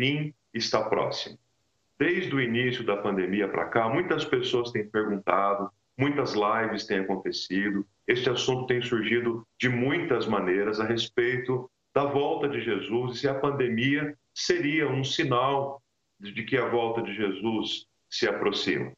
fim está próximo. Desde o início da pandemia para cá, muitas pessoas têm perguntado, muitas lives têm acontecido, este assunto tem surgido de muitas maneiras a respeito da volta de Jesus e se a pandemia seria um sinal de que a volta de Jesus se aproxima.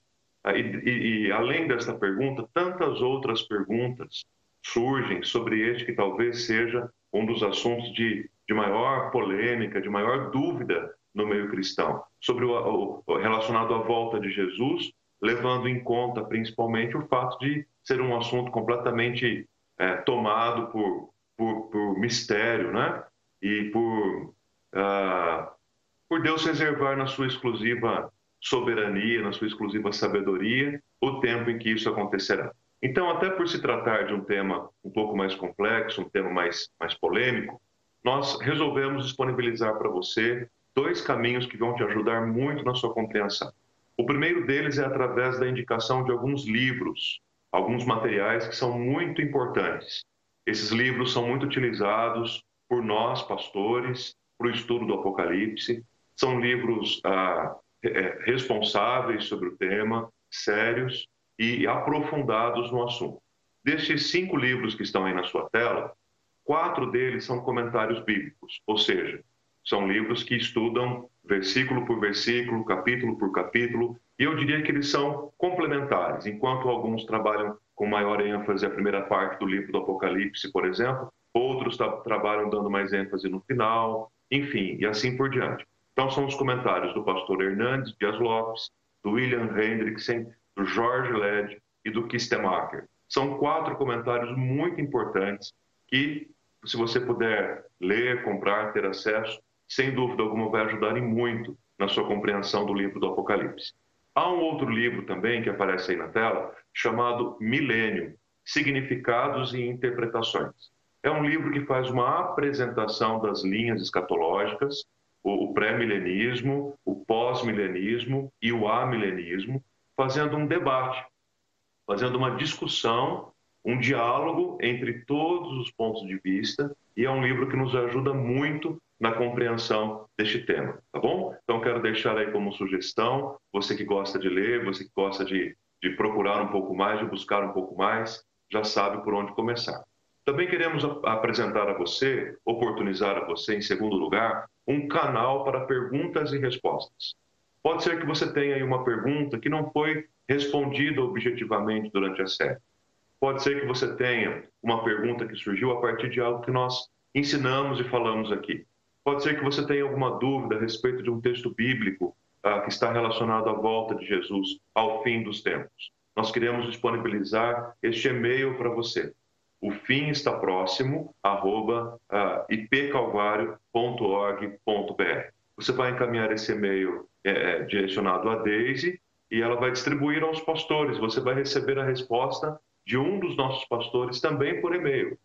E, e, e, além desta pergunta, tantas outras perguntas surgem sobre este que talvez seja um dos assuntos de, de maior polêmica, de maior dúvida no meio cristão, sobre o, o relacionado à volta de Jesus, levando em conta principalmente o fato de ser um assunto completamente é, tomado por, por, por, mistério, né? E por, uh, por Deus reservar na sua exclusiva soberania, na sua exclusiva sabedoria, o tempo em que isso acontecerá. Então, até por se tratar de um tema um pouco mais complexo, um tema mais, mais polêmico, nós resolvemos disponibilizar para você dois caminhos que vão te ajudar muito na sua compreensão. O primeiro deles é através da indicação de alguns livros, alguns materiais que são muito importantes. Esses livros são muito utilizados por nós, pastores, para o estudo do Apocalipse. São livros ah, é, responsáveis sobre o tema, sérios e aprofundados no assunto. Destes cinco livros que estão aí na sua tela, quatro deles são comentários bíblicos, ou seja, são livros que estudam versículo por versículo, capítulo por capítulo, e eu diria que eles são complementares. Enquanto alguns trabalham com maior ênfase a primeira parte do livro do Apocalipse, por exemplo, outros trabalham dando mais ênfase no final, enfim, e assim por diante. Então, são os comentários do pastor Hernandes Dias Lopes, do William Hendrickson, do Jorge Led e do Kistemacher. São quatro comentários muito importantes que, se você puder ler, comprar, ter acesso, sem dúvida alguma vai ajudar muito na sua compreensão do livro do Apocalipse. Há um outro livro também que aparece aí na tela, chamado Milênio, Significados e Interpretações. É um livro que faz uma apresentação das linhas escatológicas, o pré-milenismo, o pós-milenismo e o amilenismo, fazendo um debate, fazendo uma discussão, um diálogo entre todos os pontos de vista, e é um livro que nos ajuda muito na compreensão deste tema, tá bom? Então, quero deixar aí como sugestão, você que gosta de ler, você que gosta de, de procurar um pouco mais, de buscar um pouco mais, já sabe por onde começar. Também queremos apresentar a você, oportunizar a você, em segundo lugar, um canal para perguntas e respostas. Pode ser que você tenha aí uma pergunta que não foi respondida objetivamente durante a série. Pode ser que você tenha uma pergunta que surgiu a partir de algo que nós ensinamos e falamos aqui. Pode ser que você tenha alguma dúvida a respeito de um texto bíblico ah, que está relacionado à volta de Jesus ao fim dos tempos. Nós queremos disponibilizar este e-mail para você. O fim está próximo, arroba ah. Você vai encaminhar esse e-mail é, direcionado a Daisy e ela vai distribuir aos pastores. Você vai receber a resposta de um dos nossos pastores também por e-mail.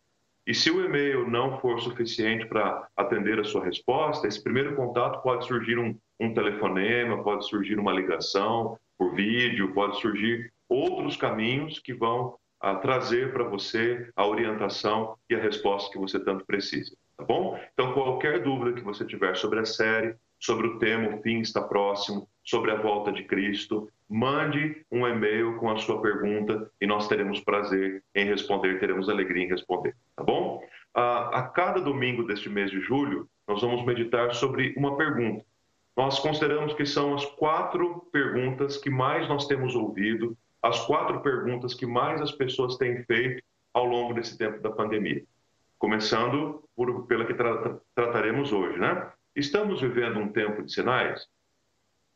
E se o e-mail não for suficiente para atender a sua resposta, esse primeiro contato pode surgir um, um telefonema, pode surgir uma ligação por vídeo, pode surgir outros caminhos que vão a, ah, trazer para você a orientação e a resposta que você tanto precisa, tá bom? Então, qualquer dúvida que você tiver sobre a série, sobre o tema O Fim Está Próximo, sobre a volta de Cristo, mande um e-mail com a sua pergunta e nós teremos prazer em responder, teremos alegria em responder, tá bom? A, a cada domingo deste mês de julho, nós vamos meditar sobre uma pergunta. Nós consideramos que são as quatro perguntas que mais nós temos ouvido, as quatro perguntas que mais as pessoas têm feito ao longo desse tempo da pandemia. Começando por, pela que tra trataremos hoje, né? Estamos vivendo um tempo de sinais?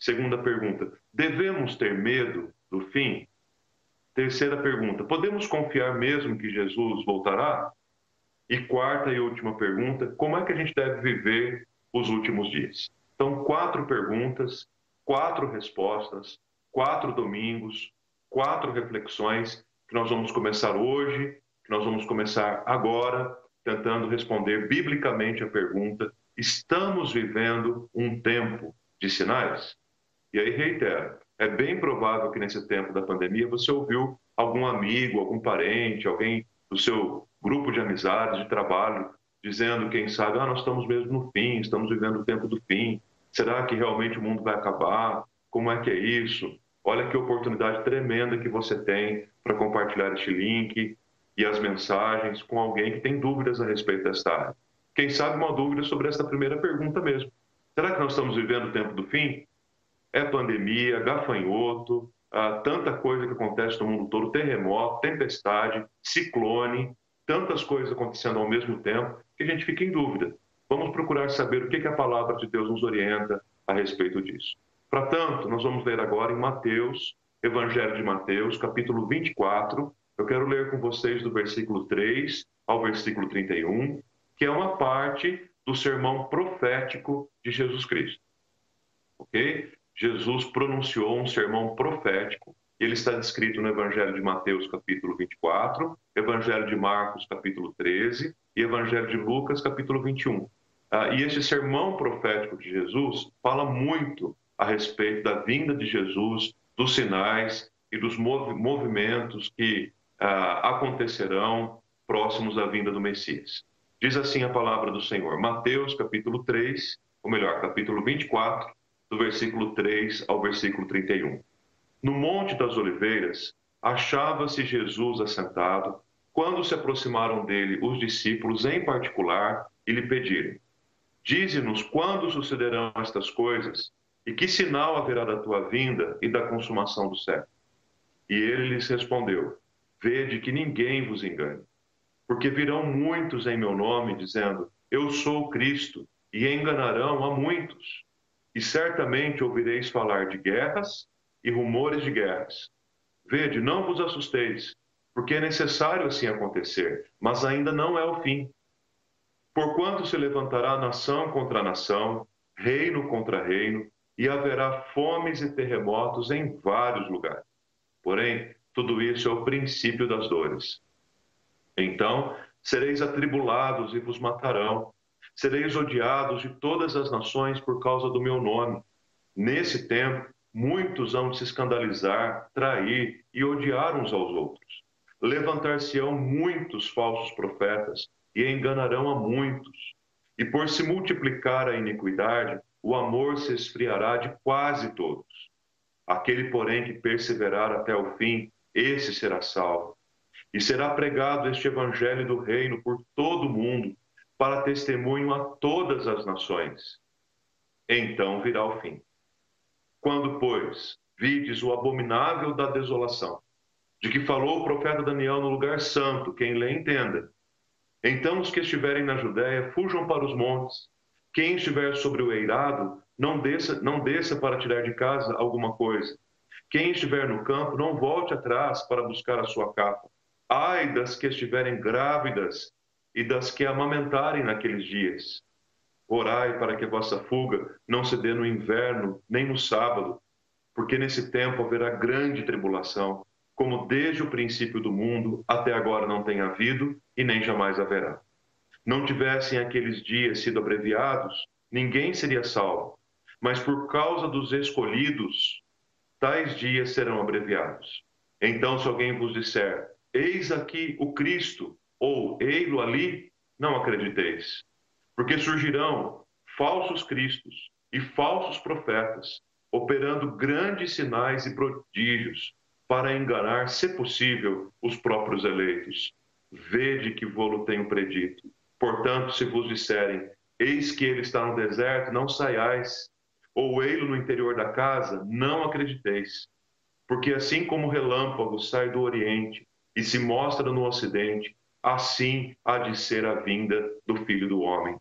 Segunda pergunta: devemos ter medo do fim? Terceira pergunta: podemos confiar mesmo que Jesus voltará? E quarta e última pergunta: como é que a gente deve viver os últimos dias? Então, quatro perguntas, quatro respostas, quatro domingos, quatro reflexões que nós vamos começar hoje, que nós vamos começar agora, tentando responder biblicamente a pergunta: estamos vivendo um tempo de sinais? E aí, reitero, é bem provável que nesse tempo da pandemia você ouviu algum amigo, algum parente, alguém do seu grupo de amizades, de trabalho, dizendo, quem sabe, ah, nós estamos mesmo no fim, estamos vivendo o tempo do fim. Será que realmente o mundo vai acabar? Como é que é isso? Olha que oportunidade tremenda que você tem para compartilhar este link e as mensagens com alguém que tem dúvidas a respeito desta área. Quem sabe uma dúvida sobre esta primeira pergunta mesmo. Será que nós estamos vivendo o tempo do fim? É pandemia, gafanhoto, ah, tanta coisa que acontece no mundo todo, terremoto, tempestade, ciclone, tantas coisas acontecendo ao mesmo tempo, que a gente fica em dúvida. Vamos procurar saber o que, que a palavra de Deus nos orienta a respeito disso. Para tanto, nós vamos ler agora em Mateus, Evangelho de Mateus, capítulo 24. Eu quero ler com vocês do versículo 3 ao versículo 31, que é uma parte do sermão profético de Jesus Cristo. Ok? Jesus pronunciou um sermão profético. Ele está descrito no Evangelho de Mateus, capítulo 24, Evangelho de Marcos, capítulo 13 e Evangelho de Lucas, capítulo 21. Ah, e esse sermão profético de Jesus fala muito a respeito da vinda de Jesus, dos sinais e dos movimentos que ah, acontecerão próximos à vinda do Messias. Diz assim a palavra do Senhor, Mateus capítulo 3, ou melhor, capítulo 24, do versículo 3 ao versículo 31. No Monte das Oliveiras, achava-se Jesus assentado, quando se aproximaram dele os discípulos em particular e lhe pediram: Dize-nos quando sucederão estas coisas e que sinal haverá da tua vinda e da consumação do século. E ele lhes respondeu: Vede que ninguém vos engane, porque virão muitos em meu nome dizendo: Eu sou Cristo, e enganarão a muitos. E certamente ouvireis falar de guerras e rumores de guerras. Vede, não vos assusteis, porque é necessário assim acontecer, mas ainda não é o fim. Porquanto se levantará nação contra nação, reino contra reino, e haverá fomes e terremotos em vários lugares. Porém, tudo isso é o princípio das dores. Então, sereis atribulados e vos matarão, Sereis odiados de todas as nações por causa do meu nome. Nesse tempo, muitos hão de se escandalizar, trair e odiar uns aos outros. Levantar-se-ão muitos falsos profetas e enganarão a muitos. E por se multiplicar a iniquidade, o amor se esfriará de quase todos. Aquele, porém, que perseverar até o fim, esse será salvo. E será pregado este evangelho do reino por todo o mundo, para testemunho a todas as nações. Então virá o fim. Quando, pois, vides o abominável da desolação, de que falou o profeta Daniel no lugar santo, quem lê entenda. Então os que estiverem na Judéia fujam para os montes. Quem estiver sobre o eirado, não desça, não desça para tirar de casa alguma coisa. Quem estiver no campo, não volte atrás para buscar a sua capa. Ai das que estiverem grávidas e das que amamentarem naqueles dias. Orai para que a vossa fuga não se dê no inverno, nem no sábado, porque nesse tempo haverá grande tribulação, como desde o princípio do mundo até agora não tem havido e nem jamais haverá. Não tivessem aqueles dias sido abreviados, ninguém seria salvo, mas por causa dos escolhidos, tais dias serão abreviados. Então, se alguém vos disser: Eis aqui o Cristo, ou ei-lo ali, não acrediteis, porque surgirão falsos cristos e falsos profetas, operando grandes sinais e prodígios para enganar, se possível, os próprios eleitos. Vede que vou-lo tenho predito. Portanto, se vos disserem, eis que ele está no deserto, não saiais, ou ei-lo no interior da casa, não acrediteis. Porque assim como o relâmpago sai do oriente e se mostra no ocidente, assim há de ser a vinda do Filho do Homem.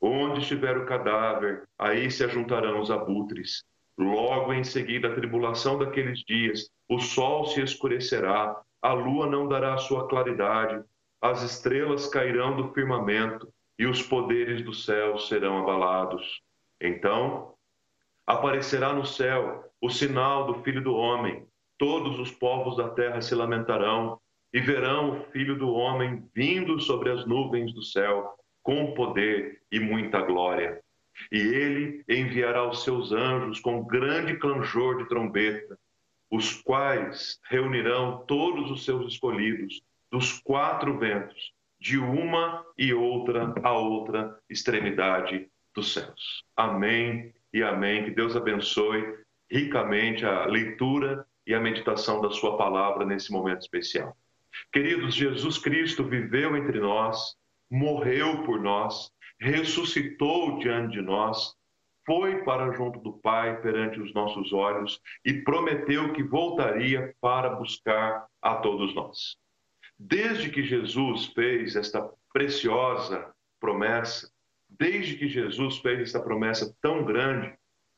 Onde estiver o cadáver, aí se ajuntarão os abutres. Logo em seguida a tribulação daqueles dias, o sol se escurecerá, a lua não dará sua claridade, as estrelas cairão do firmamento e os poderes do céu serão abalados. Então aparecerá no céu o sinal do Filho do Homem. Todos os povos da terra se lamentarão e verão o Filho do Homem vindo sobre as nuvens do céu, com poder e muita glória. E ele enviará os seus anjos com grande clanjor de trombeta, os quais reunirão todos os seus escolhidos dos quatro ventos, de uma e outra a outra extremidade dos céus. Amém e amém. Que Deus abençoe ricamente a leitura e a meditação da Sua palavra nesse momento especial. Queridos, Jesus Cristo viveu entre nós, morreu por nós, ressuscitou diante de nós, foi para junto do Pai perante os nossos olhos e prometeu que voltaria para buscar a todos nós. Desde que Jesus fez esta preciosa promessa, desde que Jesus fez esta promessa tão grande,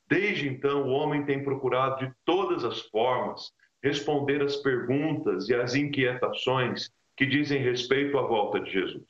desde então o homem tem procurado de todas as formas responder às perguntas e às inquietações que dizem respeito à volta de Jesus.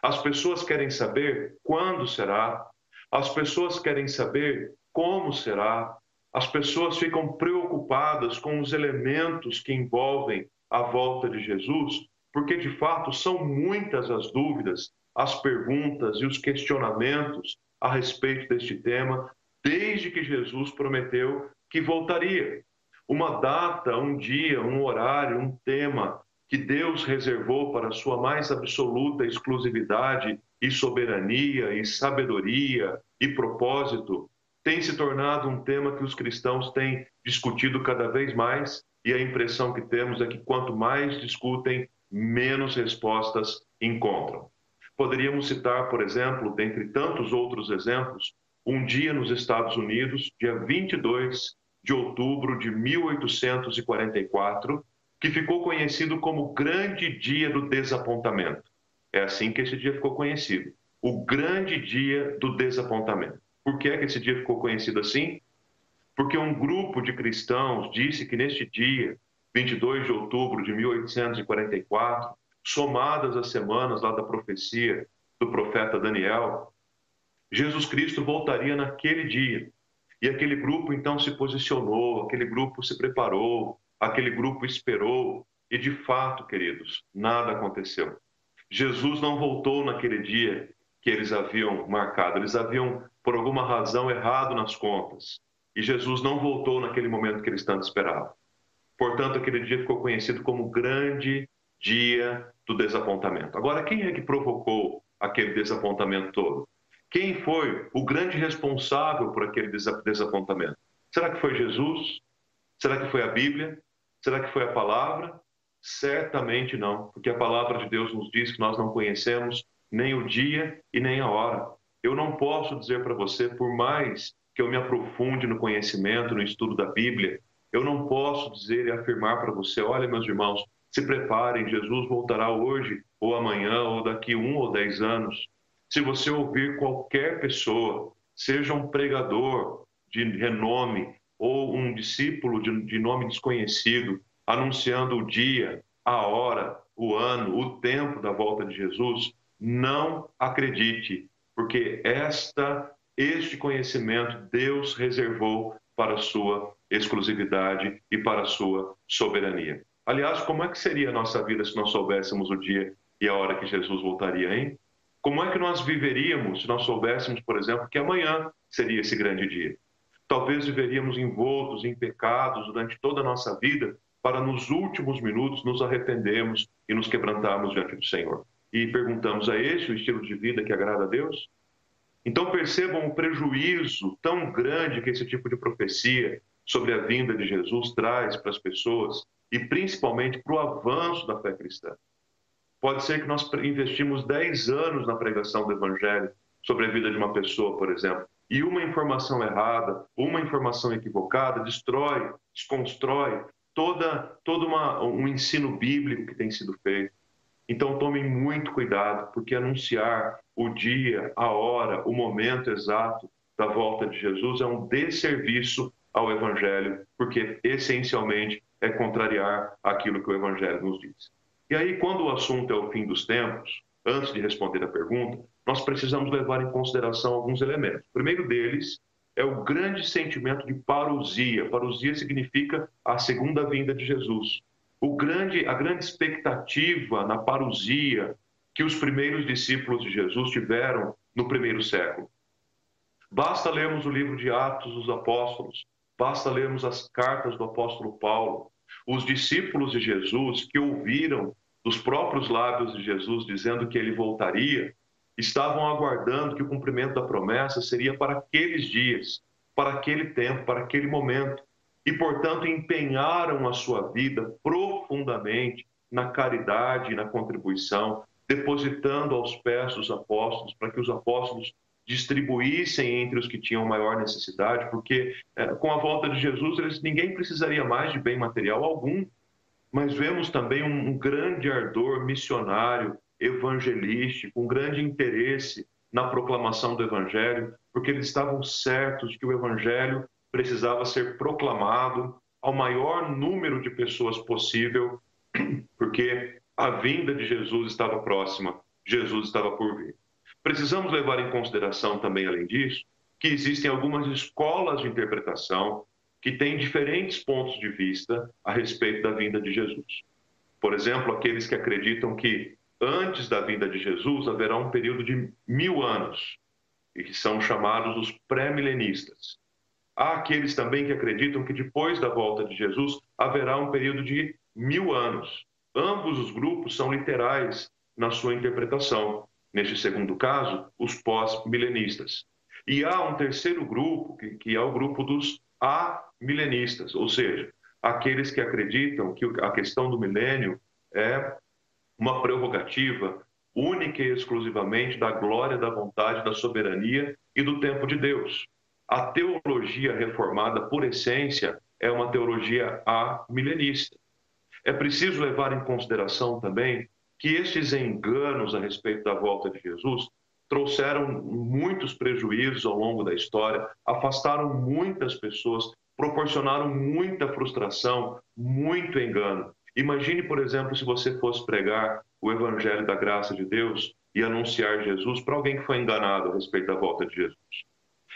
As pessoas querem saber quando será, as pessoas querem saber como será, as pessoas ficam preocupadas com os elementos que envolvem a volta de Jesus, porque de fato são muitas as dúvidas, as perguntas e os questionamentos a respeito deste tema, desde que Jesus prometeu que voltaria. Uma data, um dia, um horário, um tema que Deus reservou para a sua mais absoluta exclusividade e soberania e sabedoria e propósito, tem se tornado um tema que os cristãos têm discutido cada vez mais e a impressão que temos é que quanto mais discutem, menos respostas encontram. Poderíamos citar, por exemplo, dentre tantos outros exemplos, um dia nos Estados Unidos, dia 22 de outubro de 1844, que ficou conhecido como Grande Dia do Desapontamento. É assim que esse dia ficou conhecido, o Grande Dia do Desapontamento. Por que é que esse dia ficou conhecido assim? Porque um grupo de cristãos disse que neste dia, 22 de outubro de 1844, somadas as semanas lá da profecia do profeta Daniel, Jesus Cristo voltaria naquele dia. E aquele grupo então se posicionou, aquele grupo se preparou, aquele grupo esperou, e de fato, queridos, nada aconteceu. Jesus não voltou naquele dia que eles haviam marcado, eles haviam, por alguma razão, errado nas contas. E Jesus não voltou naquele momento que eles tanto esperavam. Portanto, aquele dia ficou conhecido como grande dia do desapontamento. Agora, quem é que provocou aquele desapontamento todo? Quem foi o grande responsável por aquele desapontamento? Será que foi Jesus? Será que foi a Bíblia? Será que foi a palavra? Certamente não, porque a palavra de Deus nos diz que nós não conhecemos nem o dia e nem a hora. Eu não posso dizer para você, por mais que eu me aprofunde no conhecimento, no estudo da Bíblia, eu não posso dizer e afirmar para você: olha, meus irmãos, se preparem, Jesus voltará hoje, ou amanhã, ou daqui um ou dez anos. Se você ouvir qualquer pessoa, seja um pregador de renome ou um discípulo de, nome desconhecido, anunciando o dia, a hora, o ano, o tempo da volta de Jesus, não acredite, porque esta este conhecimento Deus reservou para sua exclusividade e para sua soberania. Aliás, como é que seria a nossa vida se nós soubéssemos o dia e a hora que Jesus voltaria, hein? Como é que nós viveríamos se nós soubéssemos, por exemplo, que amanhã seria esse grande dia? Talvez viveríamos envoltos em pecados durante toda a nossa vida, para nos últimos minutos nos arrependermos e nos quebrantarmos diante do Senhor. E perguntamos: a este o estilo de vida que agrada a Deus? Então percebam o prejuízo tão grande que esse tipo de profecia sobre a vinda de Jesus traz para as pessoas e principalmente para o avanço da fé cristã. Pode ser que nós investimos 10 anos na pregação do Evangelho sobre a vida de uma pessoa, por exemplo, e uma informação errada, uma informação equivocada destrói, desconstrói toda, todo uma, um ensino bíblico que tem sido feito. Então tomem muito cuidado, porque anunciar o dia, a hora, o momento exato da volta de Jesus é um desserviço ao Evangelho, porque essencialmente é contrariar aquilo que o Evangelho nos diz. E aí, quando o assunto é o fim dos tempos, antes de responder a pergunta, nós precisamos levar em consideração alguns elementos. O primeiro deles é o grande sentimento de parousia. Parousia significa a segunda vinda de Jesus o grande, a grande expectativa na parousia que os primeiros discípulos de Jesus tiveram no primeiro século. Basta lermos o livro de Atos dos Apóstolos, basta lermos as cartas do apóstolo Paulo. Os discípulos de Jesus que ouviram dos próprios lábios de Jesus dizendo que ele voltaria, estavam aguardando que o cumprimento da promessa seria para aqueles dias. para aquele tempo, para aquele momento. E, portanto, empenharam a sua vida profundamente na caridade e na contribuição, depositando aos pés dos apóstolos, para que os apóstolos distribuíssem entre os que tinham maior necessidade, porque é, com a volta de Jesus eles, ninguém precisaria mais de bem material algum. Mas vemos também um, um grande ardor missionário, evangelístico, um grande interesse na proclamação do evangelho, porque eles estavam certos de que o evangelho precisava ser proclamado ao maior número de pessoas possível, porque a vinda de Jesus estava próxima, Jesus estava por vir. Precisamos levar em consideração também, além disso, que existem algumas escolas de interpretação que têm diferentes pontos de vista a respeito da vinda de Jesus. Por exemplo, aqueles que acreditam que antes da vinda de Jesus haverá um período de mil anos, e que são chamados os pré-milenistas. Há aqueles também que acreditam que depois da volta de Jesus haverá um período de mil anos, Ambos os grupos são literais na sua interpretação. Neste segundo caso, os pós-milenistas. E há um terceiro grupo, que, que é o grupo dos amilenistas, ou seja, aqueles que acreditam que a questão do milênio é uma prerrogativa única e exclusivamente da glória, da vontade, da soberania e do tempo de Deus. A teologia reformada, por essência, é uma teologia amilenista. É preciso levar em consideração também que estes enganos a respeito da volta de Jesus trouxeram muitos prejuízos ao longo da história, afastaram muitas pessoas, proporcionaram muita frustração, muito engano. Imagine, por exemplo, se você fosse pregar o evangelho da graça de Deus e anunciar Jesus para alguém que foi enganado a respeito da volta de Jesus.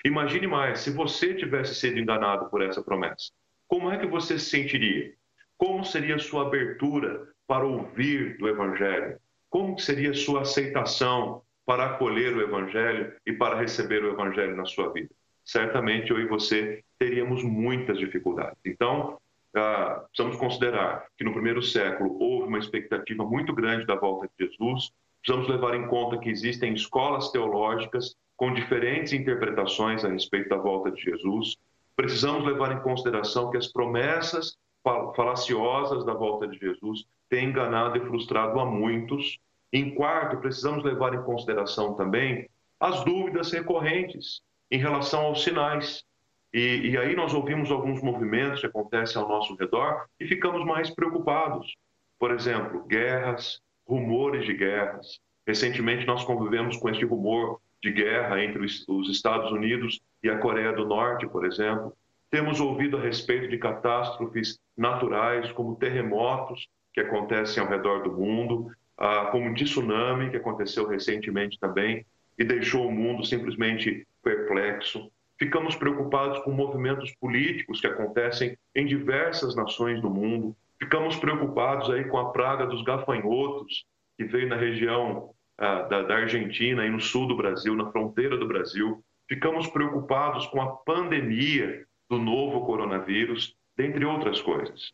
Imagine mais, se você tivesse sido enganado por essa promessa, como é que você se sentiria? Como seria a sua abertura para ouvir do Evangelho? Como seria a sua aceitação para acolher o Evangelho e para receber o Evangelho na sua vida? Certamente eu e você teríamos muitas dificuldades. Então, ah, precisamos considerar que no primeiro século houve uma expectativa muito grande da volta de Jesus. Precisamos levar em conta que existem escolas teológicas com diferentes interpretações a respeito da volta de Jesus. Precisamos levar em consideração que as promessas falaciosas da volta de Jesus têm enganado e frustrado a muitos. Em quarto, precisamos levar em consideração também as dúvidas recorrentes em relação aos sinais. E, e, aí nós ouvimos alguns movimentos que acontecem ao nosso redor e ficamos mais preocupados. Por exemplo, guerras, rumores de guerras. Recentemente nós convivemos com este rumor de guerra entre os Estados Unidos e a Coreia do Norte, por exemplo. Temos ouvido a respeito de catástrofes naturais, como terremotos que acontecem ao redor do mundo, ah, como tsunami que aconteceu recentemente também e deixou o mundo simplesmente perplexo. Ficamos preocupados com movimentos políticos que acontecem em diversas nações do mundo. Ficamos preocupados aí com a praga dos gafanhotos que veio na região ah, da, da Argentina e no sul do Brasil, na fronteira do Brasil. Ficamos preocupados com a pandemia do novo coronavírus, dentre outras coisas.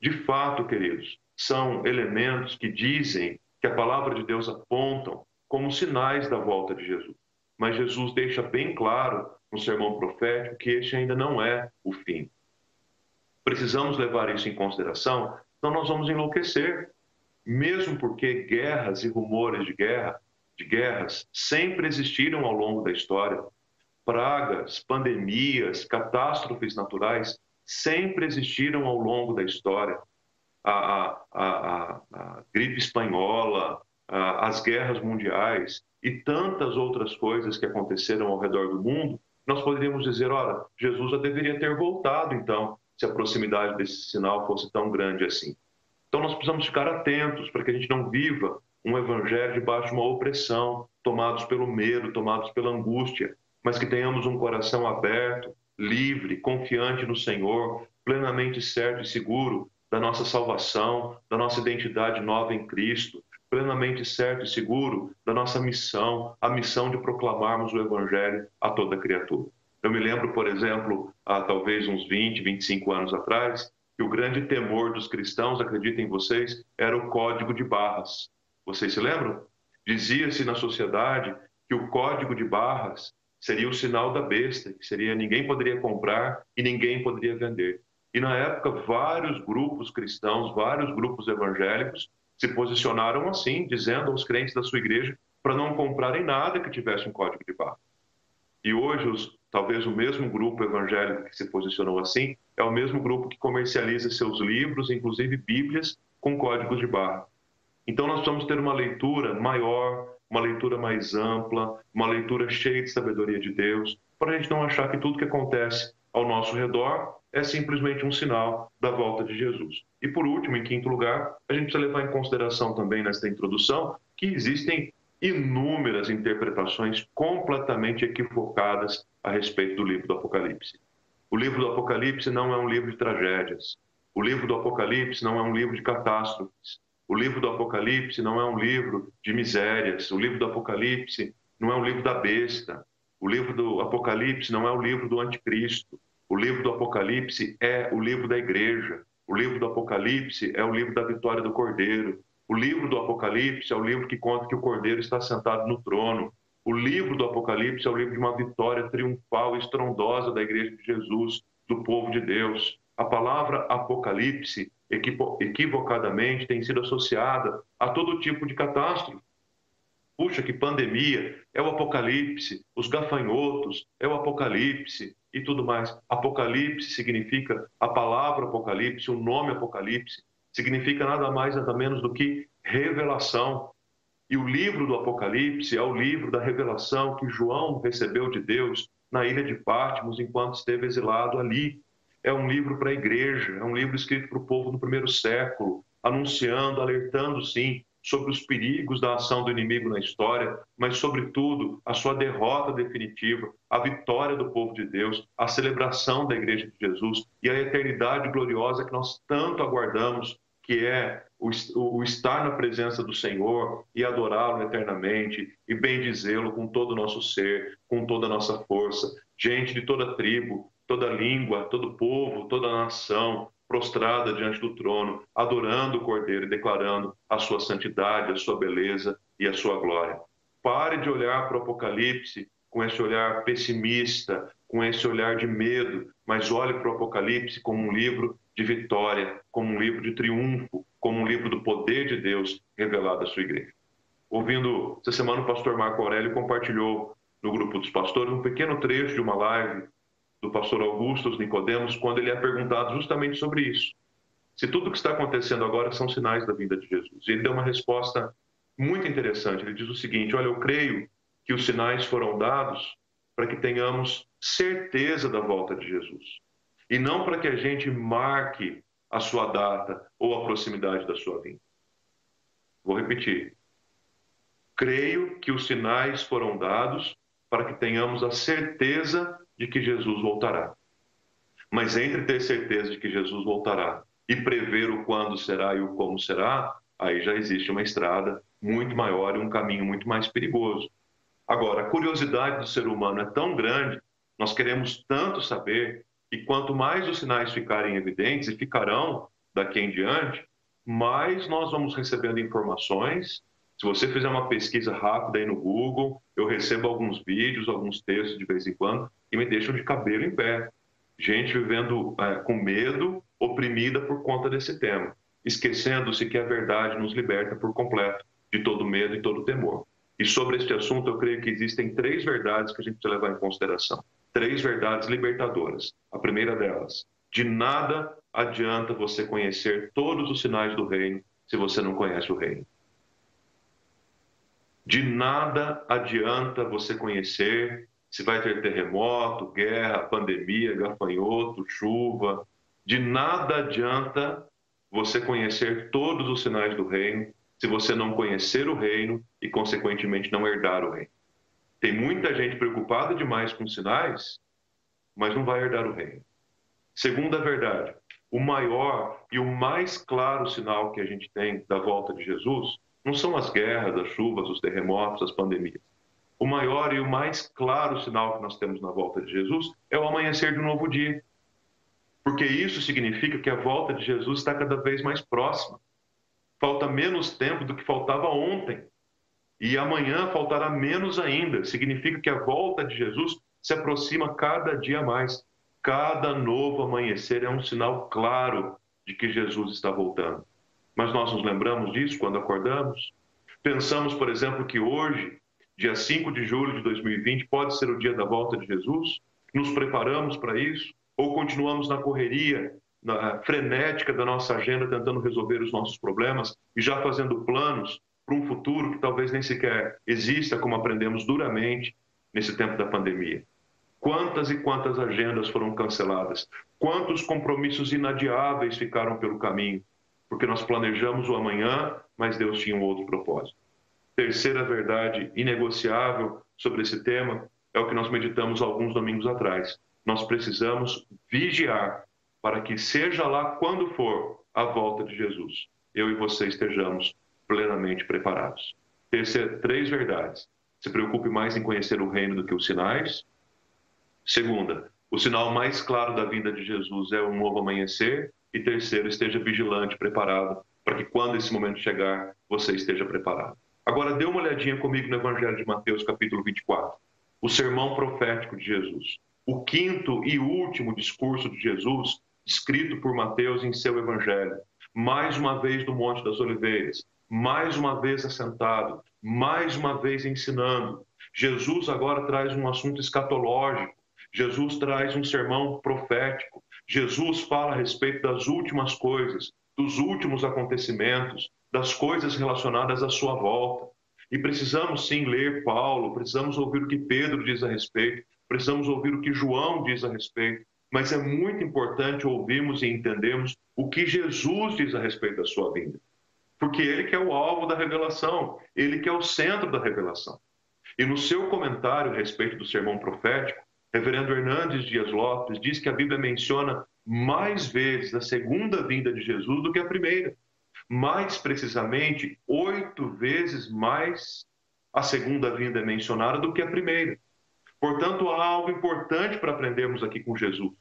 De fato, queridos, são elementos que dizem que a palavra de Deus apontam como sinais da volta de Jesus. Mas Jesus deixa bem claro no sermão profético que este ainda não é o fim. Precisamos levar isso em consideração, senão nós vamos enlouquecer. Mesmo porque guerras e rumores de guerra, de guerras sempre existiram ao longo da história, pragas, pandemias, catástrofes naturais sempre existiram ao longo da história. A, a, a, a gripe espanhola, as guerras mundiais e tantas outras coisas que aconteceram ao redor do mundo, nós poderíamos dizer: ora, Jesus já deveria ter voltado, então, se a proximidade desse sinal fosse tão grande assim. Então, nós precisamos ficar atentos para que a gente não viva um evangelho debaixo de uma opressão, tomados pelo medo, tomados pela angústia, mas que tenhamos um coração aberto, livre, confiante no Senhor, plenamente certo e seguro da nossa salvação, da nossa identidade nova em Cristo, plenamente certo e seguro da nossa missão, a missão de proclamarmos o Evangelho a toda criatura. Eu me lembro, por exemplo, há talvez uns 20, 25 anos atrás, que o grande temor dos cristãos, acreditem vocês, era o código de barras. Vocês se lembram? Dizia-se na sociedade que o código de barras seria o sinal da besta, que seria ninguém poderia comprar e ninguém poderia vender. E na época, vários grupos cristãos, vários grupos evangélicos se posicionaram assim, dizendo aos crentes da sua igreja para não comprarem nada que tivesse um código de barra. E hoje, os, talvez o mesmo grupo evangélico que se posicionou assim é o mesmo grupo que comercializa seus livros, inclusive Bíblias, com códigos de barra. Então, nós precisamos ter uma leitura maior, uma leitura mais ampla, uma leitura cheia de sabedoria de Deus, para a gente não achar que tudo que acontece ao nosso redor é simplesmente um sinal da volta de Jesus. E por último, em quinto lugar, a gente precisa levar em consideração também nesta introdução que existem inúmeras interpretações completamente equivocadas a respeito do livro do Apocalipse. O livro do Apocalipse não é um livro de tragédias. O livro do Apocalipse não é um livro de catástrofes. O livro do Apocalipse não é um livro de misérias. O livro do Apocalipse não é um livro da besta. O livro do Apocalipse não é o livro do anticristo. O livro do Apocalipse é o livro da igreja. O livro do Apocalipse é o livro da vitória do Cordeiro. O livro do Apocalipse é o livro que conta que o Cordeiro está sentado no trono. O livro do Apocalipse é o livro de uma vitória triunfal, estrondosa da igreja de Jesus, do povo de Deus. A palavra Apocalipse, equivocadamente, tem sido associada a todo tipo de catástrofe. Puxa, que pandemia, é o Apocalipse, os gafanhotos, é o Apocalipse, e tudo mais. Apocalipse significa a palavra Apocalipse, o nome Apocalipse, significa nada mais nada menos do que revelação. E o livro do Apocalipse é o livro da revelação que João recebeu de Deus na ilha de Patmos enquanto esteve exilado ali. É um livro para a igreja, é um livro escrito para o povo no primeiro século, anunciando, alertando, sim, sobre os perigos da ação do inimigo na história, mas, sobretudo, a sua derrota definitiva, a vitória do povo de Deus, a celebração da Igreja de Jesus e a eternidade gloriosa que nós tanto aguardamos, que é o estar na presença do Senhor e adorá-lo eternamente e bendizê-lo com todo o nosso ser, com toda a nossa força. Gente de toda tribo, toda língua, todo povo, toda nação, prostrada diante do trono, adorando o Cordeiro e declarando a sua santidade, a sua beleza e a sua glória. Pare de olhar para o Apocalipse com esse olhar pessimista, com esse olhar de medo, mas olhe para o Apocalipse como um livro de vitória, como um livro de triunfo, como um livro do poder de Deus revelado à sua igreja. Ouvindo essa semana, o pastor Marco Aurélio compartilhou no grupo dos pastores um pequeno trecho de uma live do pastor Augusto Nicodemos, quando ele é perguntado justamente sobre isso. Se tudo o que está acontecendo agora são sinais da vinda de Jesus. E ele deu uma resposta muito interessante. Ele diz o seguinte: Olha, eu creio que os sinais foram dados para que tenhamos certeza da volta de Jesus. E não para que a gente marque a sua data ou a proximidade da sua vinda. Vou repetir. Creio que os sinais foram dados para que tenhamos a certeza de que Jesus voltará. Mas entre ter certeza de que Jesus voltará e prever o quando será e o como será, aí já existe uma estrada muito maior e um caminho muito mais perigoso. Agora, a curiosidade do ser humano é tão grande, nós queremos tanto saber, e quanto mais os sinais ficarem evidentes, e ficarão daqui em diante, mais nós vamos recebendo informações. Se você fizer uma pesquisa rápida aí no Google, eu recebo alguns vídeos, alguns textos de vez em quando, e me deixam de cabelo em pé. Gente vivendo é, com medo, oprimida por conta desse tema, esquecendo-se que a verdade nos liberta por completo de todo medo e todo temor. E sobre este assunto, eu creio que existem três verdades que a gente precisa levar em consideração. Três verdades libertadoras. A primeira delas, de nada adianta você conhecer todos os sinais do reino se você não conhece o reino. De nada adianta você conhecer se vai ter terremoto, guerra, pandemia, gafanhoto, chuva. De nada adianta você conhecer todos os sinais do reino se você não conhecer o reino e, consequentemente, não herdar o reino. Tem muita gente preocupada demais com sinais, mas não vai herdar o reino. Segunda verdade, o maior e o mais claro sinal que a gente tem da volta de Jesus não são as guerras, as chuvas, os terremotos, as pandemias o maior e o mais claro sinal que nós temos na volta de Jesus é o amanhecer de um novo dia. Porque isso significa que a volta de Jesus está cada vez mais próxima. Falta menos tempo do que faltava ontem. E amanhã faltará menos ainda. Significa que a volta de Jesus se aproxima cada dia mais. Cada novo amanhecer é um sinal claro de que Jesus está voltando. Mas nós nos lembramos disso quando acordamos? Pensamos, por exemplo, que hoje, dia 5 de julho de 2020, pode ser o dia da volta de Jesus? Nos preparamos para isso? Ou continuamos na correria, na frenética da nossa agenda, tentando resolver os nossos problemas e já fazendo planos para um futuro que talvez nem sequer exista, como aprendemos duramente nesse tempo da pandemia? Quantas e quantas agendas foram canceladas? Quantos compromissos inadiáveis ficaram pelo caminho? Porque nós planejamos o amanhã, mas Deus tinha um outro propósito. Terceira verdade inegociável sobre esse tema é o que nós meditamos alguns domingos atrás. Nós precisamos vigiar para que, seja lá quando for a volta de Jesus, eu e você estejamos plenamente preparados. Terceira, três verdades. Se preocupe mais em conhecer o reino do que os sinais. Segunda, o sinal mais claro da vinda de Jesus é um novo amanhecer. E terceiro, esteja vigilante, preparado, para que quando esse momento chegar, você esteja preparado. Agora, dê uma olhadinha comigo no Evangelho de Mateus, capítulo 24. O sermão profético de Jesus. O quinto e último discurso de Jesus, escrito por Mateus em seu Evangelho. Mais uma vez no Monte das Oliveiras, mais uma vez assentado, mais uma vez ensinando. Jesus agora traz um assunto escatológico Jesus traz um sermão profético. Jesus fala a respeito das últimas coisas, dos últimos acontecimentos, das coisas relacionadas à sua volta. E precisamos sim ler Paulo, precisamos ouvir o que Pedro diz a respeito, precisamos ouvir o que João diz a respeito, mas é muito importante ouvirmos e entendermos o que Jesus diz a respeito da sua vinda. Porque ele que é o alvo da revelação, ele que é o centro da revelação. E no seu comentário a respeito do sermão profético, Reverendo Hernandes Dias Lopes diz que a Bíblia menciona mais vezes a segunda vinda de Jesus do que a primeira. Mais precisamente, oito vezes mais a segunda vinda é mencionada do que a primeira. Portanto, há algo importante para aprendermos aqui com Jesus.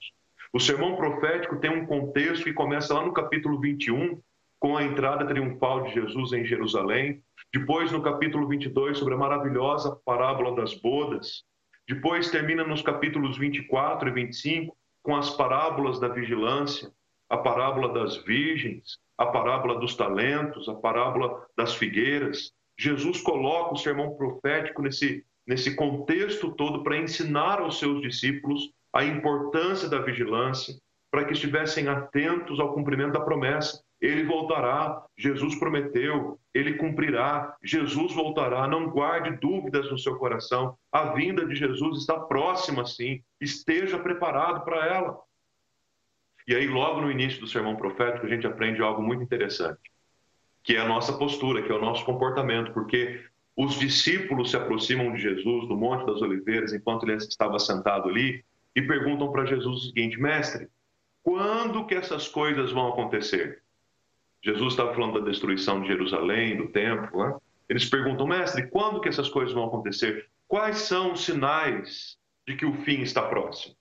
O sermão profético tem um contexto que começa lá no capítulo 21, com a entrada triunfal de Jesus em Jerusalém. Depois, no capítulo 22, sobre a maravilhosa parábola das bodas, depois termina nos capítulos 24 e 25 com as parábolas da vigilância, a parábola das virgens, a parábola dos talentos, a parábola das figueiras. Jesus coloca o sermão profético nesse, nesse contexto todo para ensinar aos seus discípulos a importância da vigilância, para que estivessem atentos ao cumprimento da promessa. Ele voltará, Jesus prometeu, ele cumprirá, Jesus voltará. Não guarde dúvidas no seu coração. A vinda de Jesus está próxima, sim. Esteja preparado para ela. E aí, logo no início do sermão profético, a gente aprende algo muito interessante, que é a nossa postura, que é o nosso comportamento, porque os discípulos se aproximam de Jesus no Monte das Oliveiras, enquanto ele estava sentado ali, e perguntam para Jesus o seguinte: Mestre, quando que essas coisas vão acontecer? Jesus estava falando da destruição de Jerusalém, do templo. Né? Eles perguntam, mestre, quando que essas coisas vão acontecer? Quais são os sinais de que o fim está próximo?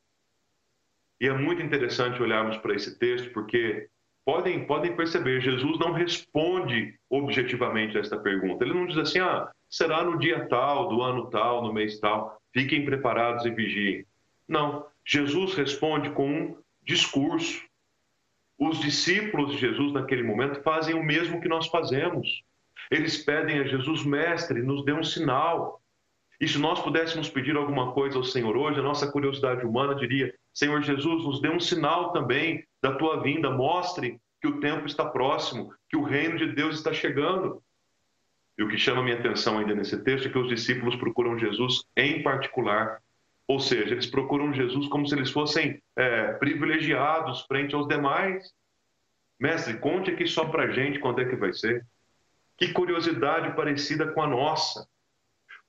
E é muito interessante olharmos para esse texto, porque podem, podem perceber, Jesus não responde objetivamente a esta pergunta. Ele não diz assim, ah, será no dia tal, do ano tal, no mês tal, fiquem preparados e vigiem. Não, Jesus responde com um discurso, os discípulos de Jesus naquele momento fazem o mesmo que nós fazemos. Eles pedem a Jesus, mestre, nos dê um sinal. E se nós pudéssemos pedir alguma coisa ao Senhor hoje, a nossa curiosidade humana diria: Senhor Jesus, nos dê um sinal também da tua vinda, mostre que o tempo está próximo, que o reino de Deus está chegando. E o que chama minha atenção ainda nesse texto é que os discípulos procuram Jesus em particular ou seja, eles procuram Jesus como se eles fossem é, privilegiados frente aos demais. Mestre, conte aqui só para gente quando é que vai ser. Que curiosidade parecida com a nossa.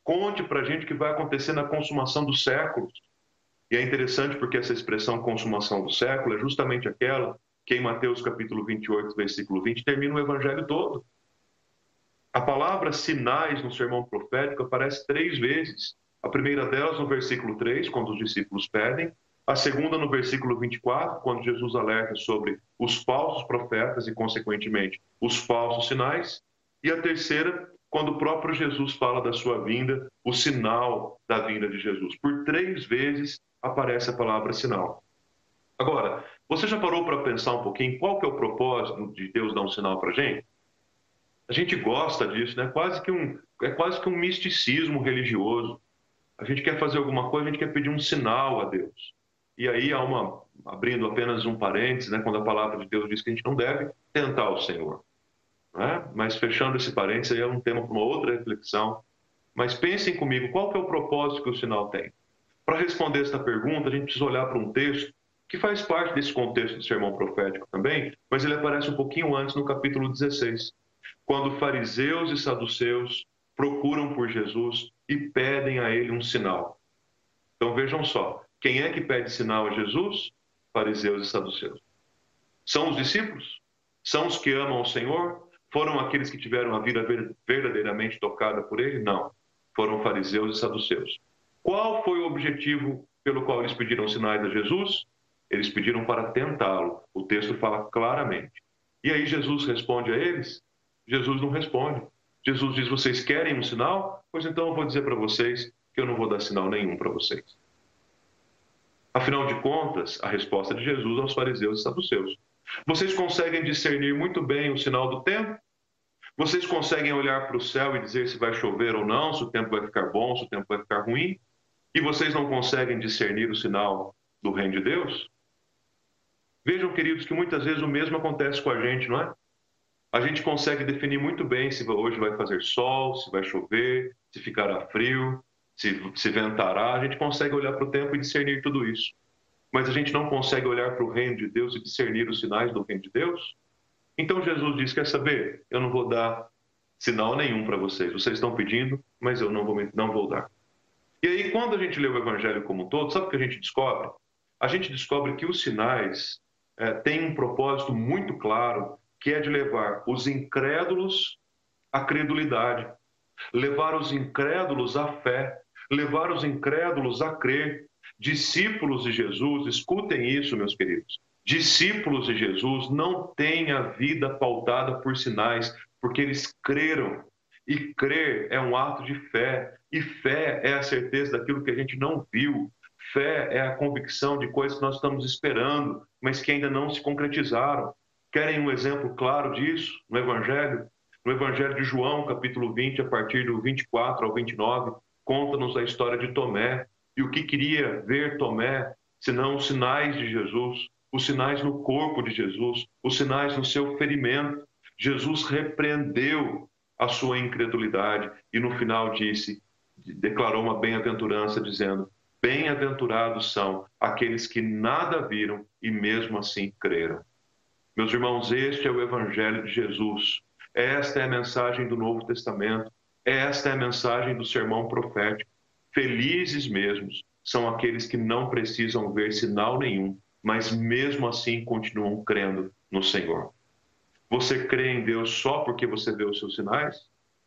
Conte para gente o que vai acontecer na consumação dos séculos. E é interessante porque essa expressão consumação do século é justamente aquela que em Mateus capítulo 28, versículo 20, termina o evangelho todo. A palavra sinais no sermão profético aparece três vezes. A primeira delas no versículo 3, quando os discípulos pedem. A segunda no versículo 24, quando Jesus alerta sobre os falsos profetas e, consequentemente, os falsos sinais. E a terceira quando o próprio Jesus fala da sua vinda, o sinal da vinda de Jesus. Por três vezes aparece a palavra sinal. Agora, você já parou para pensar um pouquinho qual que é o propósito de Deus dar um sinal para a gente? A gente gosta disso, né? Quase que um, é quase que um misticismo religioso. A gente quer fazer alguma coisa, a gente quer pedir um sinal a Deus. E aí há uma, abrindo apenas um parênteses, né, quando a palavra de Deus diz que a gente não deve tentar o Senhor. Né? Mas fechando esse parênteses, é um tema para uma outra reflexão. Mas pensem comigo, qual que é o propósito que o sinal tem? Para responder esta pergunta, a gente precisa olhar para um texto que faz parte desse contexto do sermão profético também, mas ele aparece um pouquinho antes no capítulo 16, quando fariseus e saduceus procuram por Jesus e pedem a ele um sinal. Então vejam só, quem é que pede sinal a Jesus? Fariseus e saduceus. São os discípulos? São os que amam o Senhor? Foram aqueles que tiveram a vida verdadeiramente tocada por ele? Não. Foram fariseus e saduceus. Qual foi o objetivo pelo qual eles pediram sinais a Jesus? Eles pediram para tentá-lo. O texto fala claramente. E aí Jesus responde a eles? Jesus não responde. Jesus diz: Vocês querem um sinal? Pois então eu vou dizer para vocês que eu não vou dar sinal nenhum para vocês. Afinal de contas, a resposta de Jesus aos fariseus e saduceus. Vocês conseguem discernir muito bem o sinal do tempo? Vocês conseguem olhar para o céu e dizer se vai chover ou não, se o tempo vai ficar bom, se o tempo vai ficar ruim? E vocês não conseguem discernir o sinal do reino de Deus? Vejam, queridos, que muitas vezes o mesmo acontece com a gente, não é? A gente consegue definir muito bem se hoje vai fazer sol, se vai chover, se ficará frio, se, se ventará. A gente consegue olhar para o tempo e discernir tudo isso. Mas a gente não consegue olhar para o reino de Deus e discernir os sinais do reino de Deus? Então Jesus diz: Quer saber? Eu não vou dar sinal nenhum para vocês. Vocês estão pedindo, mas eu não vou, não vou dar. E aí, quando a gente lê o Evangelho como um todo, sabe o que a gente descobre? A gente descobre que os sinais é, tem um propósito muito claro, que é de levar os incrédulos à credulidade, levar os incrédulos à fé, levar os incrédulos a crer. Discípulos de Jesus, escutem isso, meus queridos. Discípulos de Jesus não têm a vida pautada por sinais, porque eles creram. E crer é um ato de fé, e fé é a certeza daquilo que a gente não viu, Fé é a convicção de coisas que nós estamos esperando, mas que ainda não se concretizaram. Querem um exemplo claro disso no Evangelho? No Evangelho de João, capítulo 20, a partir do 24 ao 29, conta-nos a história de Tomé e o que queria ver Tomé, senão os sinais de Jesus, os sinais no corpo de Jesus, os sinais no seu ferimento. Jesus repreendeu a sua incredulidade e no final disse, declarou uma bem-aventurança dizendo: Bem-aventurados são aqueles que nada viram e mesmo assim creram. Meus irmãos, este é o Evangelho de Jesus. Esta é a mensagem do Novo Testamento. Esta é a mensagem do sermão profético. Felizes mesmos são aqueles que não precisam ver sinal nenhum, mas mesmo assim continuam crendo no Senhor. Você crê em Deus só porque você vê os seus sinais?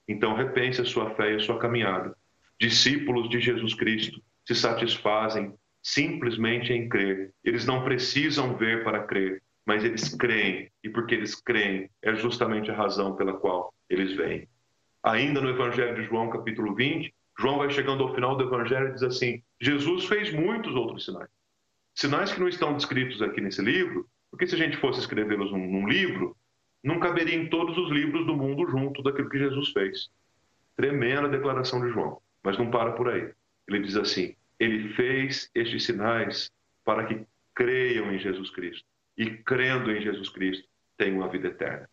Então repense a sua fé e a sua caminhada. Discípulos de Jesus Cristo, se satisfazem simplesmente em crer. Eles não precisam ver para crer, mas eles creem, e porque eles creem, é justamente a razão pela qual eles vêm. Ainda no Evangelho de João, capítulo 20, João vai chegando ao final do Evangelho e diz assim: Jesus fez muitos outros sinais. Sinais que não estão descritos aqui nesse livro, porque se a gente fosse escrevê-los num, num livro, não caberia em todos os livros do mundo junto daquilo que Jesus fez. Tremenda declaração de João, mas não para por aí. Ele diz assim: ele fez estes sinais para que creiam em Jesus Cristo e, crendo em Jesus Cristo, tenham a vida eterna.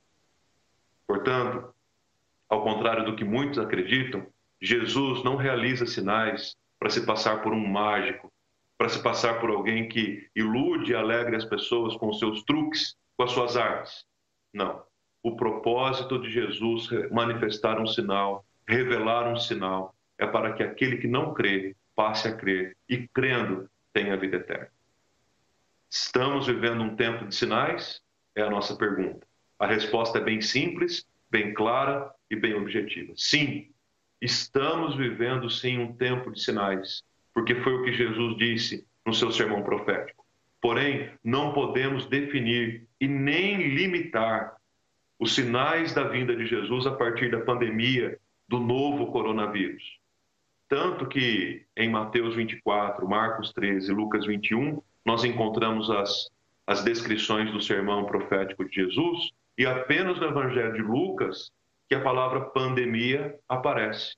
Portanto, ao contrário do que muitos acreditam, Jesus não realiza sinais para se passar por um mágico, para se passar por alguém que ilude e alegre as pessoas com seus truques, com as suas artes. Não. O propósito de Jesus manifestar um sinal, revelar um sinal, é para que aquele que não crê passe a crer e, crendo, tenha a vida eterna. Estamos vivendo um tempo de sinais? É a nossa pergunta. A resposta é bem simples, bem clara e bem objetiva. Sim, estamos vivendo sim um tempo de sinais, porque foi o que Jesus disse no seu sermão profético. Porém, não podemos definir e nem limitar os sinais da vinda de Jesus a partir da pandemia do novo coronavírus. Tanto que em Mateus 24, Marcos 13, Lucas 21, nós encontramos as, as descrições do sermão profético de Jesus, e apenas no Evangelho de Lucas que a palavra pandemia aparece.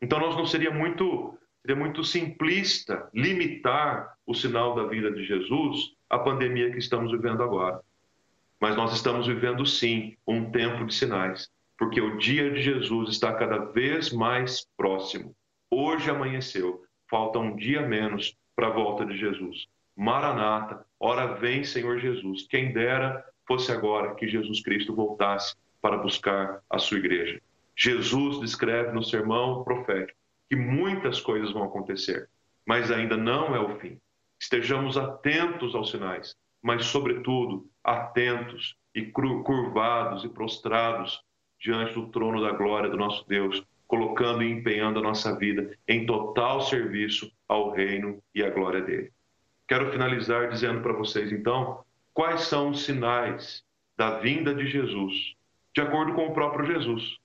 Então, nós não seria muito, seria muito simplista limitar o sinal da vida de Jesus à pandemia que estamos vivendo agora. Mas nós estamos vivendo, sim, um tempo de sinais, porque o dia de Jesus está cada vez mais próximo. Hoje amanheceu, falta um dia menos para a volta de Jesus. Maranata, ora vem, Senhor Jesus. Quem dera fosse agora que Jesus Cristo voltasse para buscar a sua igreja. Jesus descreve no sermão profético que muitas coisas vão acontecer, mas ainda não é o fim. Estejamos atentos aos sinais, mas, sobretudo, atentos e curvados e prostrados diante do trono da glória do nosso Deus, colocando e empenhando a nossa vida em total serviço ao reino e à glória dele. Quero finalizar dizendo para vocês, então, quais são os sinais da vinda de Jesus, de acordo com o próprio Jesus.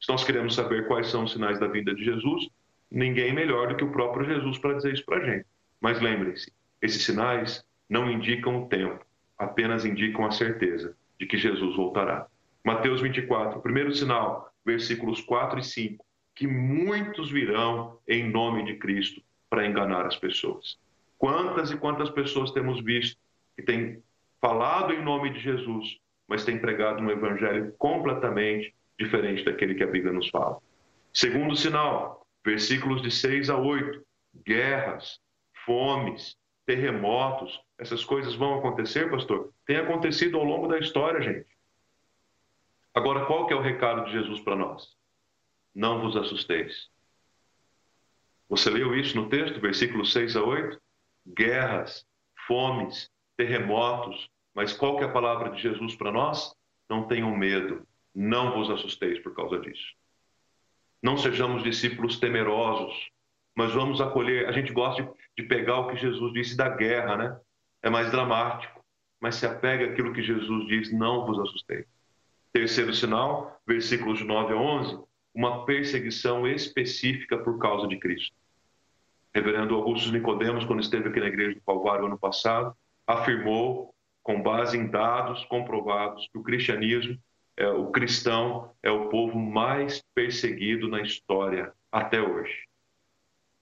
Se nós queremos saber quais são os sinais da vinda de Jesus, ninguém melhor do que o próprio Jesus para dizer isso para a gente. Mas lembrem-se, esses sinais não indicam o tempo, apenas indicam a certeza de que Jesus voltará. Mateus 24, primeiro sinal, versículos 4 e 5, que muitos virão em nome de Cristo para enganar as pessoas. Quantas e quantas pessoas temos visto que têm falado em nome de Jesus, mas têm pregado um evangelho completamente diferente daquele que a Bíblia nos fala. Segundo sinal, versículos de 6 a 8, guerras, fomes, terremotos, essas coisas vão acontecer, pastor? Tem acontecido ao longo da história, gente. Agora, qual que é o recado de Jesus para nós? Não vos assusteis. Você leu isso no texto, versículos 6 a 8? Guerras, fomes, terremotos, mas qual que é a palavra de Jesus para nós? Não tenham medo, não vos assusteis por causa disso. Não sejamos discípulos temerosos, mas vamos acolher. A gente gosta de, pegar o que Jesus disse da guerra, né? É mais dramático, mas se apega àquilo que Jesus diz, não vos assusteis. Terceiro sinal, versículos de 9 a 11, uma perseguição específica por causa de Cristo. Reverendo Augusto Nicodemos, quando esteve aqui na igreja do Calvário ano passado, afirmou, com base em dados comprovados, que o cristianismo, é, o cristão, é o povo mais perseguido na história até hoje.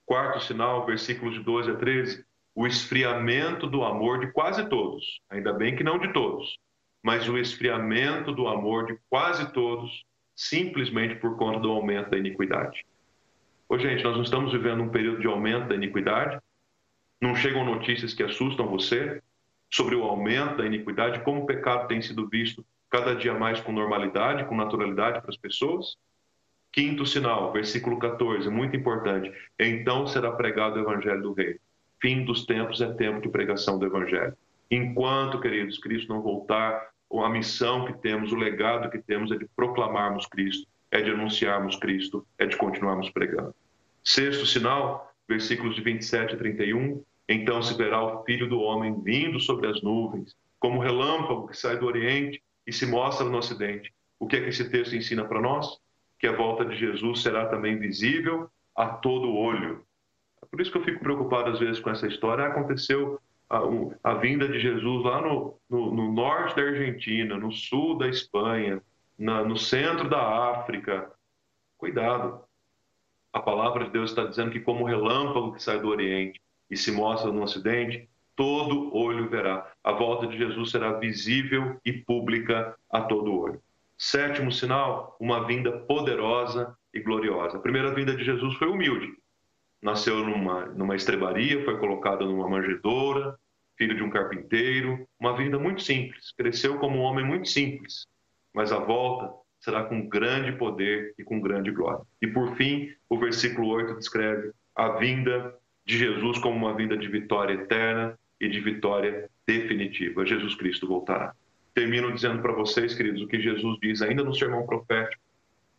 Quarto sinal, versículos de 12 a 13, o esfriamento do amor de quase todos, ainda bem que não de todos, mas o esfriamento do amor de quase todos, simplesmente por conta do aumento da iniquidade. Ô, gente, nós não estamos vivendo um período de aumento da iniquidade? Não chegam notícias que assustam você sobre o aumento da iniquidade, como o pecado tem sido visto cada dia mais com normalidade, com naturalidade para as pessoas? Quinto sinal, versículo 14, muito importante. Então será pregado o evangelho do rei. Fim dos tempos é tempo de pregação do evangelho. Enquanto, queridos, Cristo não voltar, a missão que temos, o legado que temos é de proclamarmos Cristo, é de anunciarmos Cristo, é de continuarmos pregando. Sexto sinal, versículos de 27 a 31. Então se verá o filho do homem vindo sobre as nuvens, como relâmpago que sai do oriente e se mostra no ocidente. O que é que esse texto ensina para nós? que a volta de Jesus será também visível a todo olho. É por isso que eu fico preocupado às vezes com essa história. Aconteceu a, a vinda de Jesus lá no, no, no, norte da Argentina, no sul da Espanha, na, no centro da África. Cuidado. A palavra de Deus está dizendo que, como relâmpago que sai do Oriente e se mostra no Ocidente, todo olho verá. A volta de Jesus será visível e pública a todo olho. Sétimo sinal, uma vinda poderosa e gloriosa. A primeira vinda de Jesus foi humilde. Nasceu numa, numa estrebaria, foi colocado numa manjedoura, filho de um carpinteiro. Uma vinda muito simples. Cresceu como um homem muito simples. Mas a volta será com grande poder e com grande glória. E por fim, o versículo 8 descreve a vinda de Jesus como uma vinda de vitória eterna e de vitória definitiva. Jesus Cristo voltará. Termino dizendo para vocês, queridos, o que Jesus diz ainda no sermão profético,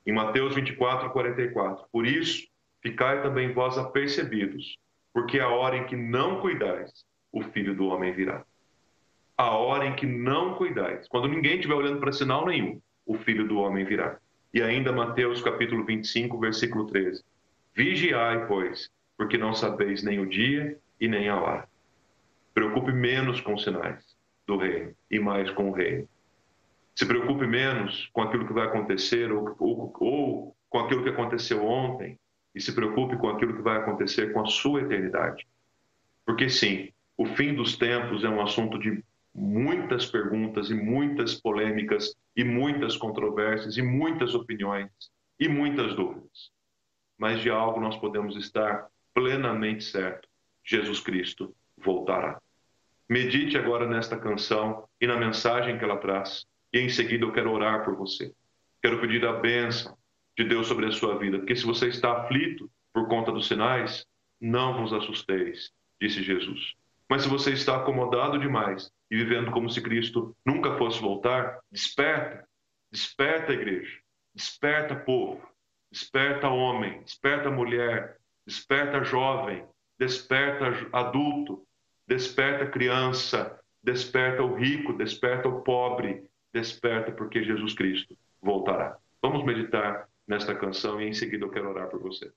em Mateus 24, 44. Por isso, ficai também vós apercebidos, porque a hora em que não cuidais, o filho do homem virá. A hora em que não cuidais, quando ninguém estiver olhando para sinal nenhum, o filho do homem virá. E ainda Mateus capítulo 25, versículo 13. Vigiai, pois, porque não sabeis nem o dia e nem a hora. Preocupe menos com os sinais do reino e mais com o reino. Se preocupe menos com aquilo que vai acontecer ou, ou, ou com aquilo que aconteceu ontem e se preocupe com aquilo que vai acontecer com a sua eternidade. Porque sim, o fim dos tempos é um assunto de muitas perguntas e muitas polêmicas e muitas controvérsias e muitas opiniões e muitas dúvidas. Mas de algo nós podemos estar plenamente certo: Jesus Cristo voltará. Medite agora nesta canção e na mensagem que ela traz, e em seguida eu quero orar por você. Quero pedir a bênção de Deus sobre a sua vida, porque se você está aflito por conta dos sinais, não vos assusteis, disse Jesus. Mas se você está acomodado demais e vivendo como se Cristo nunca fosse voltar, desperta, desperta igreja, desperta povo, desperta homem, desperta mulher, desperta jovem, desperta adulto, desperta criança, desperta o rico, desperta o pobre, desperta porque Jesus Cristo voltará. Vamos meditar nesta canção e em seguida eu quero orar por você.